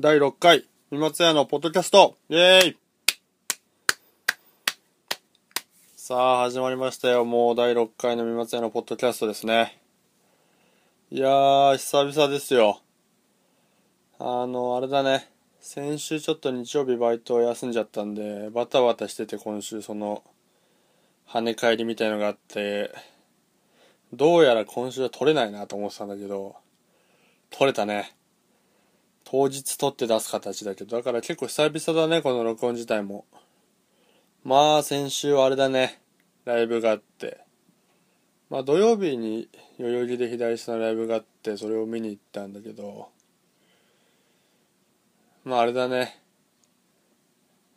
第6回、三松屋のポッドキャストイェーイさあ、始まりましたよ。もう第6回の三松屋のポッドキャストですね。いやー、久々ですよ。あの、あれだね。先週ちょっと日曜日バイトを休んじゃったんで、バタバタしてて今週その、跳ね返りみたいのがあって、どうやら今週は取れないなと思ってたんだけど、取れたね。当日撮って出す形だけど、だから結構久々だね、この録音自体も。まあ、先週はあれだね、ライブがあって。まあ、土曜日に代々木で左下のライブがあって、それを見に行ったんだけど、まあ、あれだね。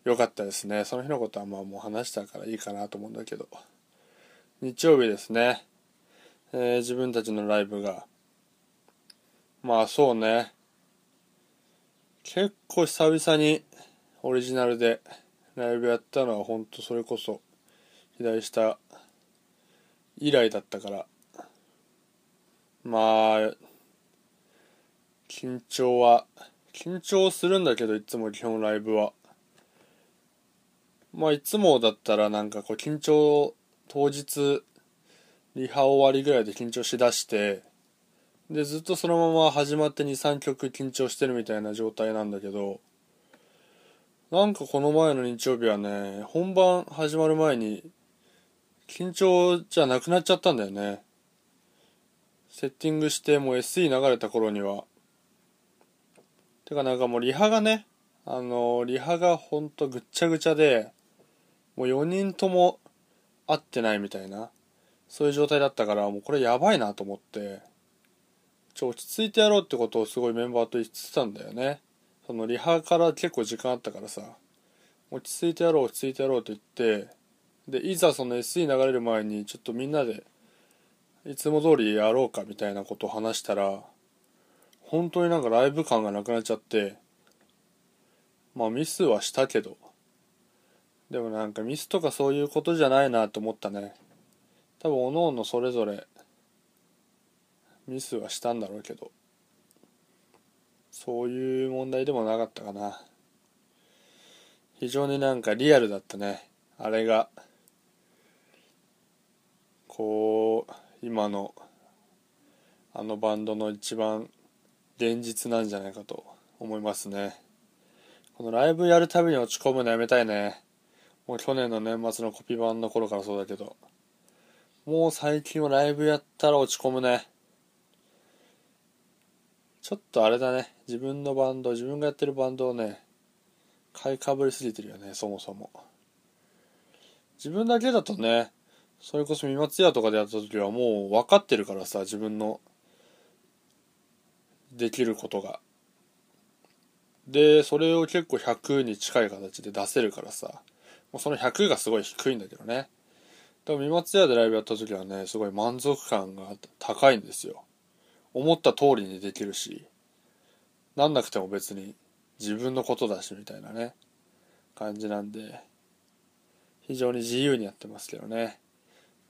良かったですね。その日のことはまあもう話したからいいかなと思うんだけど。日曜日ですね。えー、自分たちのライブが。まあそうね。結構久々にオリジナルでライブやったのはほんとそれこそ左下以来だったからまあ緊張は緊張するんだけどいつも基本ライブはまあいつもだったらなんかこう緊張当日リハ終わりぐらいで緊張しだしてでずっとそのまま始まって23曲緊張してるみたいな状態なんだけどなんかこの前の日曜日はね本番始まる前に緊張じゃなくなっちゃったんだよね。セッティングしてもう SE 流れた頃には。てかなんかもうリハがねあのリハがほんとぐっちゃぐちゃでもう4人とも合ってないみたいなそういう状態だったからもうこれやばいなと思って。ちょ落ち着いてやろうってことをすごいメンバーと言ってたんだよね。そのリハから結構時間あったからさ。落ち着いてやろう落ち着いてやろうと言ってでいざその SE 流れる前にちょっとみんなでいつも通りやろうかみたいなことを話したら本当になんかライブ感がなくなっちゃってまあミスはしたけどでもなんかミスとかそういうことじゃないなと思ったね。多分おのおのそれぞれミスはしたんだろうけどそういう問題でもなかったかな。非常になんかリアルだったね。あれがこう今のあのバンドの一番現実なんじゃないかと思いますね。このライブやるたびに落ち込むのやめたいね。もう去年の年末のコピー版の頃からそうだけどもう最近はライブやったら落ち込むね。ちょっとあれだね。自分のバンド自分がやってるバンドをね買いかぶりすぎてるよねそもそも。自分だけだとねそれこそ三松屋とかでやった時はもう分かってるからさ自分のできることが。でそれを結構100に近い形で出せるからさ。もうその100がすごい低いんだけどね。でも三松屋でライブやった時はねすごい満足感が高いんですよ。思った通りにできるしなんなくても別に自分のことだしみたいなね感じなんで非常に自由にやってますけどね。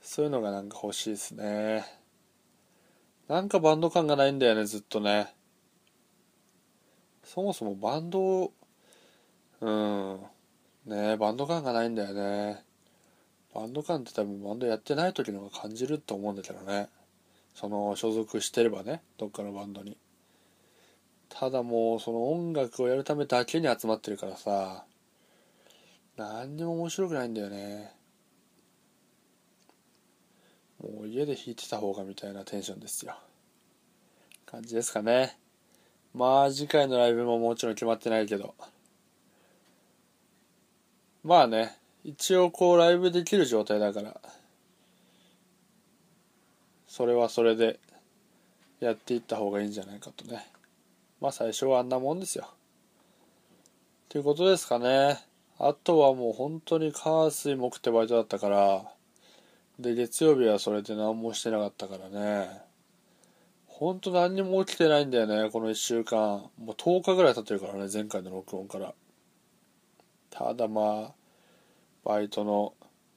そういうのがなんか欲しいですね。なんかバンド感がないんだよねずっとね。そもそもバンドうん。ねバンド感がないんだよね。バンド感って多分バンドやってない時の方が感じると思うんだけどね。その所属してればねどっかのバンドに。ただもうその音楽をやるためだけに集まってるからさ何にも面白くないんだよね。もう家で弾いてた方がみたいなテンションですよ。感じですかね。まあ次回のライブももちろん決まってないけど。まあね一応こうライブできる状態だから。それはそれでやっていった方がいいんじゃないかとね。まあ最初はあんなもんですよ。ということですかね。あとはもう本当に火水木ってバイトだったからで月曜日はそれで何もしてなかったからね。ほんと何にも起きてないんだよねこの1週間。もう10日ぐらい経ってるからね前回の録音から。ただまあバイトの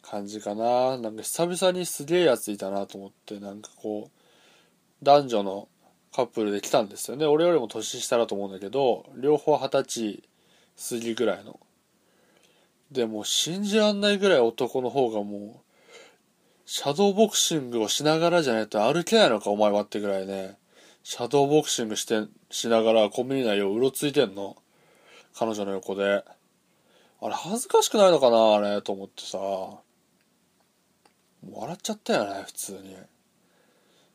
感じかな。なんか久々にすげえやついたなと思ってなんかこう男女のカップルで来たんですよね。俺よりも年下だと思うんだけど両方二十歳過ぎぐらいの。でも信じらんないぐらい男の方がもうシャドーボクシングをしながらじゃないと歩けないのかお前はってぐらいね。シャドーボクシングしてしながらコンビニ内をうろついてんの。彼女の横で。あれ恥ずかしくないのかなあれと思ってさ。笑っちゃったよね普通に。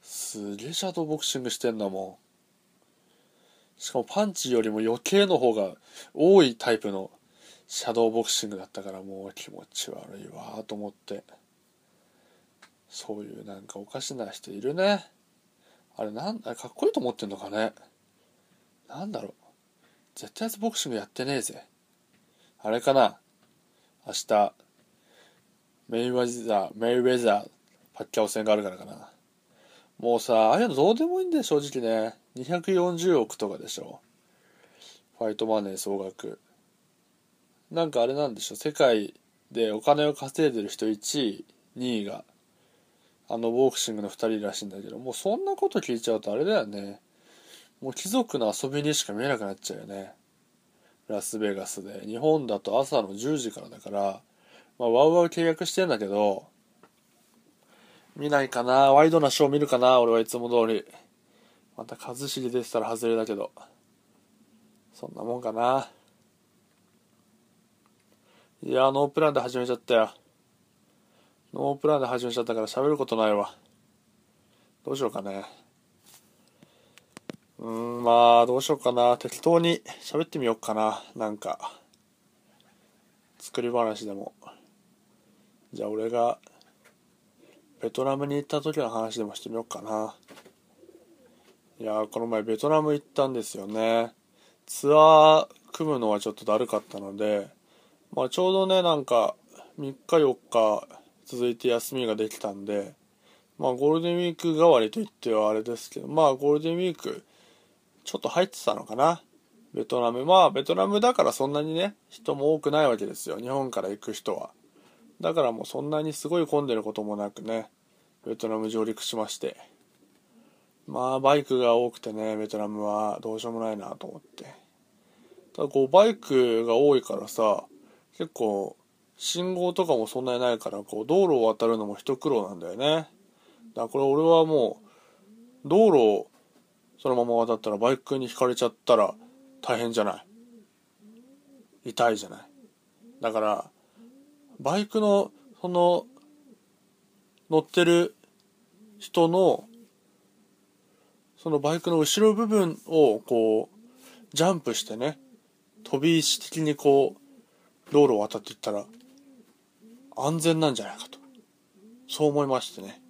すげえシャドーボクシングしてんだもん。しかもパンチよりも余計の方が多いタイプのシャドーボクシングだったからもう気持ち悪いわと思って。そういうなんかおかしな人いるね。あれなんあれかっこいいと思ってんのかね。なんだろう。絶対ボクシングやってねえぜ。あれかな。明日メイウェザーメイウェザーパッキャオ戦があるからかな。もうさああいうのどうでもいいんだよ正直ね。240億とかでしょ。ファイトマネー総額。なんかあれなんでしょ世界でお金を稼いでる人1位2位があのボクシングの2人らしいんだけど。もうそんなこと聞いちゃうとあれだよね。もう貴族の遊びにしか見えなくなっちゃうよね。ラスベガスで。日本だと朝の10時からだからまあワウワウ契約してんだけど見ないかなワイドなショー見るかな俺はいつも通り。また一茂出てたら外れだけど。そんなもんかな。いやノープランで始めちゃったよ。ノープランで始めちゃったから喋ることないわ。どうしようかね。うーんまあどうしようかな。適当に喋ってみようかな。なんか作り話でも。じゃあ俺がベトナムに行った時の話でもしてみようかな。いやこの前ベトナム行ったんですよね。ツアー組むのはちょっとだるかったのでまあ、ちょうどねなんか3日4日続いて休みができたんでまあゴールデンウィーク代わりといってはあれですけどまあゴールデンウィークちょっと入ってたのかな。ベトナム。まあベトナムだからそんなにね人も多くないわけですよ。日本から行く人は。だからもうそんなにすごい混んでることもなくねベトナム上陸しまして。まあバイクが多くてねベトナムはどうしようもないなと思って。ただこうバイクが多いからさ結構信号とかもそんなにないからこう道路を渡るのも一苦労なんだよね。だからこれ俺はもう道路をそのまま渡ったらバイクにひかれちゃったら大変じゃない。痛いじゃない。だからバイクのその乗ってる人のそのバイクの後ろ部分をこうジャンプしてね飛び石的にこう道路を渡っていったら安全なんじゃないかと。そう思いましてね。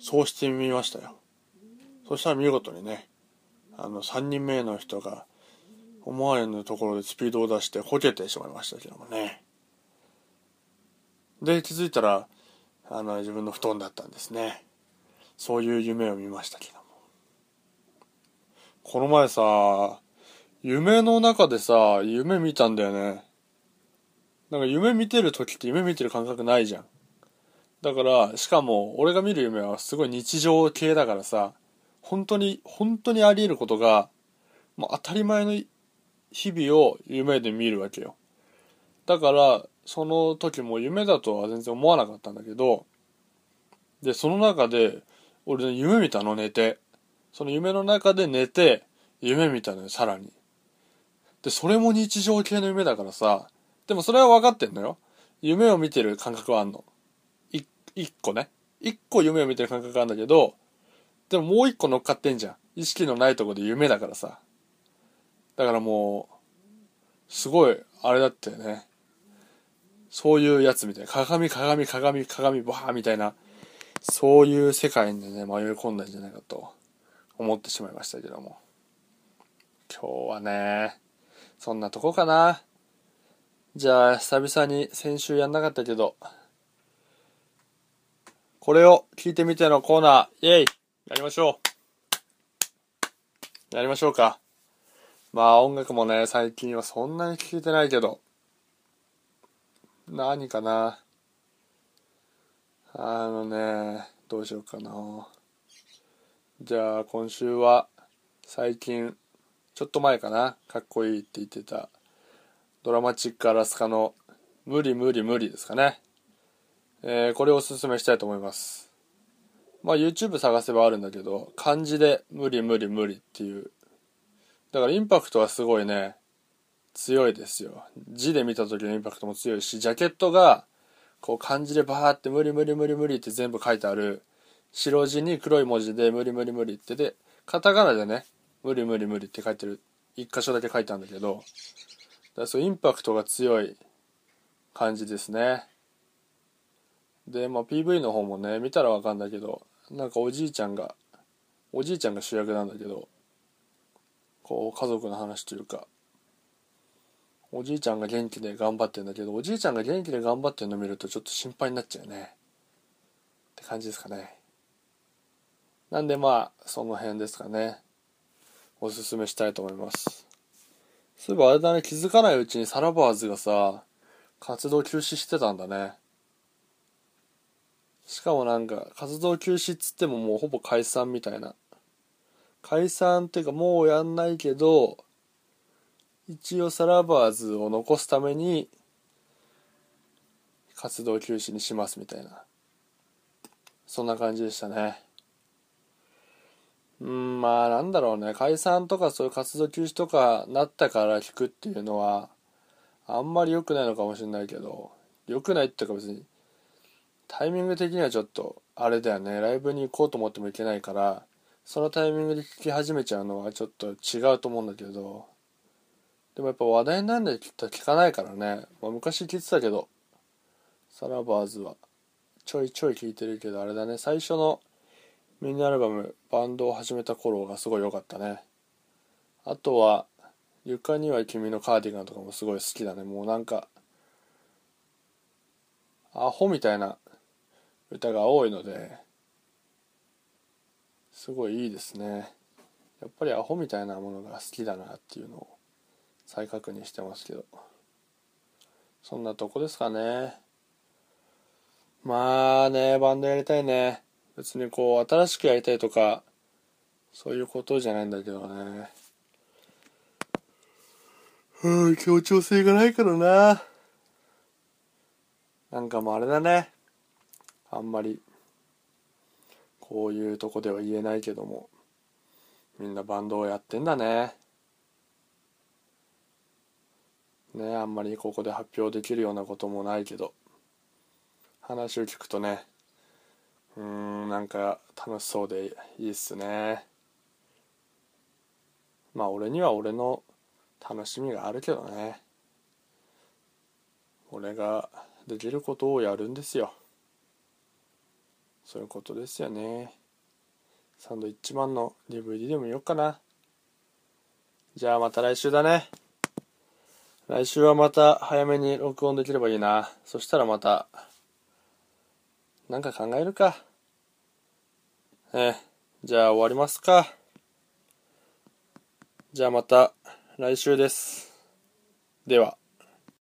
そうしてみましたよ。そしたら見事にねあの3人目の人が思われぬところでスピードを出してこけてしまいましたけどもね。で気づいたらあの自分の布団だったんですねそういう夢を見ましたけどもこの前さ夢の中でさ夢見たんだよねなんか夢見てる時って夢見てる感覚ないじゃん。だから、しかも俺が見る夢はすごい日常系だからさ、本当に、本当にあり得ることが、もう当たり前の日々を夢で見るわけよ。だから、その時も夢だとは全然思わなかったんだけど、で、その中で、俺、ね、夢見たの寝て。その夢の中で寝て、夢見たのよ、さらに。で、それも日常系の夢だからさ、でもそれは分かってんのよ。夢を見てる感覚はあんの。い、一個ね。一個夢を見てる感覚があるんだけど、でももう一個乗っかってんじゃん。意識のないとこで夢だからさ。だからもう、すごい、あれだったよね。そういうやつみたいな。鏡、鏡、鏡、鏡、バーみたいな、そういう世界にね、迷い込んだんじゃないかと思ってしまいましたけども。今日はね、そんなとこかな。じゃあ、久々に先週やんなかったけど、これを聞いてみてのコーナー、イェイやりましょうやりましょうか。まあ音楽もね、最近はそんなに聴いてないけど、何かな？あのね、どうしようかな。じゃあ今週は最近ちょっと前かな？かっこいいって言ってたドラマチックアラスカの無理無理無理ですかね、えー、これをおすすめしたいと思います。まあ YouTube 探せばあるんだけど漢字で無理無理無理っていう。だからインパクトはすごいね。強いですよ。字で見た時のインパクトも強いしジャケットがこう漢字でバーって無理無理無理無理って全部書いてある。白地に黒い文字で無理無理無理ってでカタカナでね無理無理無理って書いてる。一箇所だけ書いたんだけど。だそうインパクトが強い感じですね。でまあ PV の方もね見たらわかんないけどなんかおじいちゃんがおじいちゃんが主役なんだけどこう家族の話というかおじいちゃんが元気で頑張ってんだけどおじいちゃんが元気で頑張ってるの見るとちょっと心配になっちゃうね。って感じですかね。なんでまあその辺ですかね。おすすめしたいと思います。そういえばあれだね気づかないうちにサラバーズがさ活動休止してたんだね。しかもなんか活動休止っつってももうほぼ解散みたいな。解散っていうかもうやんないけど一応サラバーズを残すために活動休止にしますみたいな。そんな感じでしたね。うんまあなんだろうね。解散とかそういう活動休止とかなったから聞くっていうのはあんまり良くないのかもしれないけど良くないっていうか別にタイミング的にはちょっとあれだよね。ライブに行こうと思ってもいけないからそのタイミングで聞き始めちゃうのはちょっと違うと思うんだけどでもやっぱ話題になんで聞かないからね、まあ、昔聞いてたけど。サラバーズは。ちょいちょい聞いてるけどあれだね。最初のミニアルバムバンドを始めた頃がすごい良かったね。あとは床には君のカーディガンとかもすごい好きだね。もうなんかアホみたいな歌が多いのですごいいいですね。やっぱりアホみたいなものが好きだなっていうのを再確認してますけど。そんなとこですかね。まあねバンドやりたいね。別にこう新しくやりたいとかそういうことじゃないんだけどね。うん協調性がないからな。なんかもうあれだね。あんまりこういうとこでは言えないけども。みんなバンドをやってんだね。ねあんまりここで発表できるようなこともないけど。話を聞くとねうんなんか楽しそうでいいっすね。まあ俺には俺の楽しみがあるけどね。俺ができることをやるんですよ。そういうことですよね。サンドイッチマンの DVD でも見よっかな。じゃあまた来週だね。来週はまた早めに録音できればいいなそしたらまたなんか考えるか。ええじゃあ終わりますか。じゃあまた来週です。では。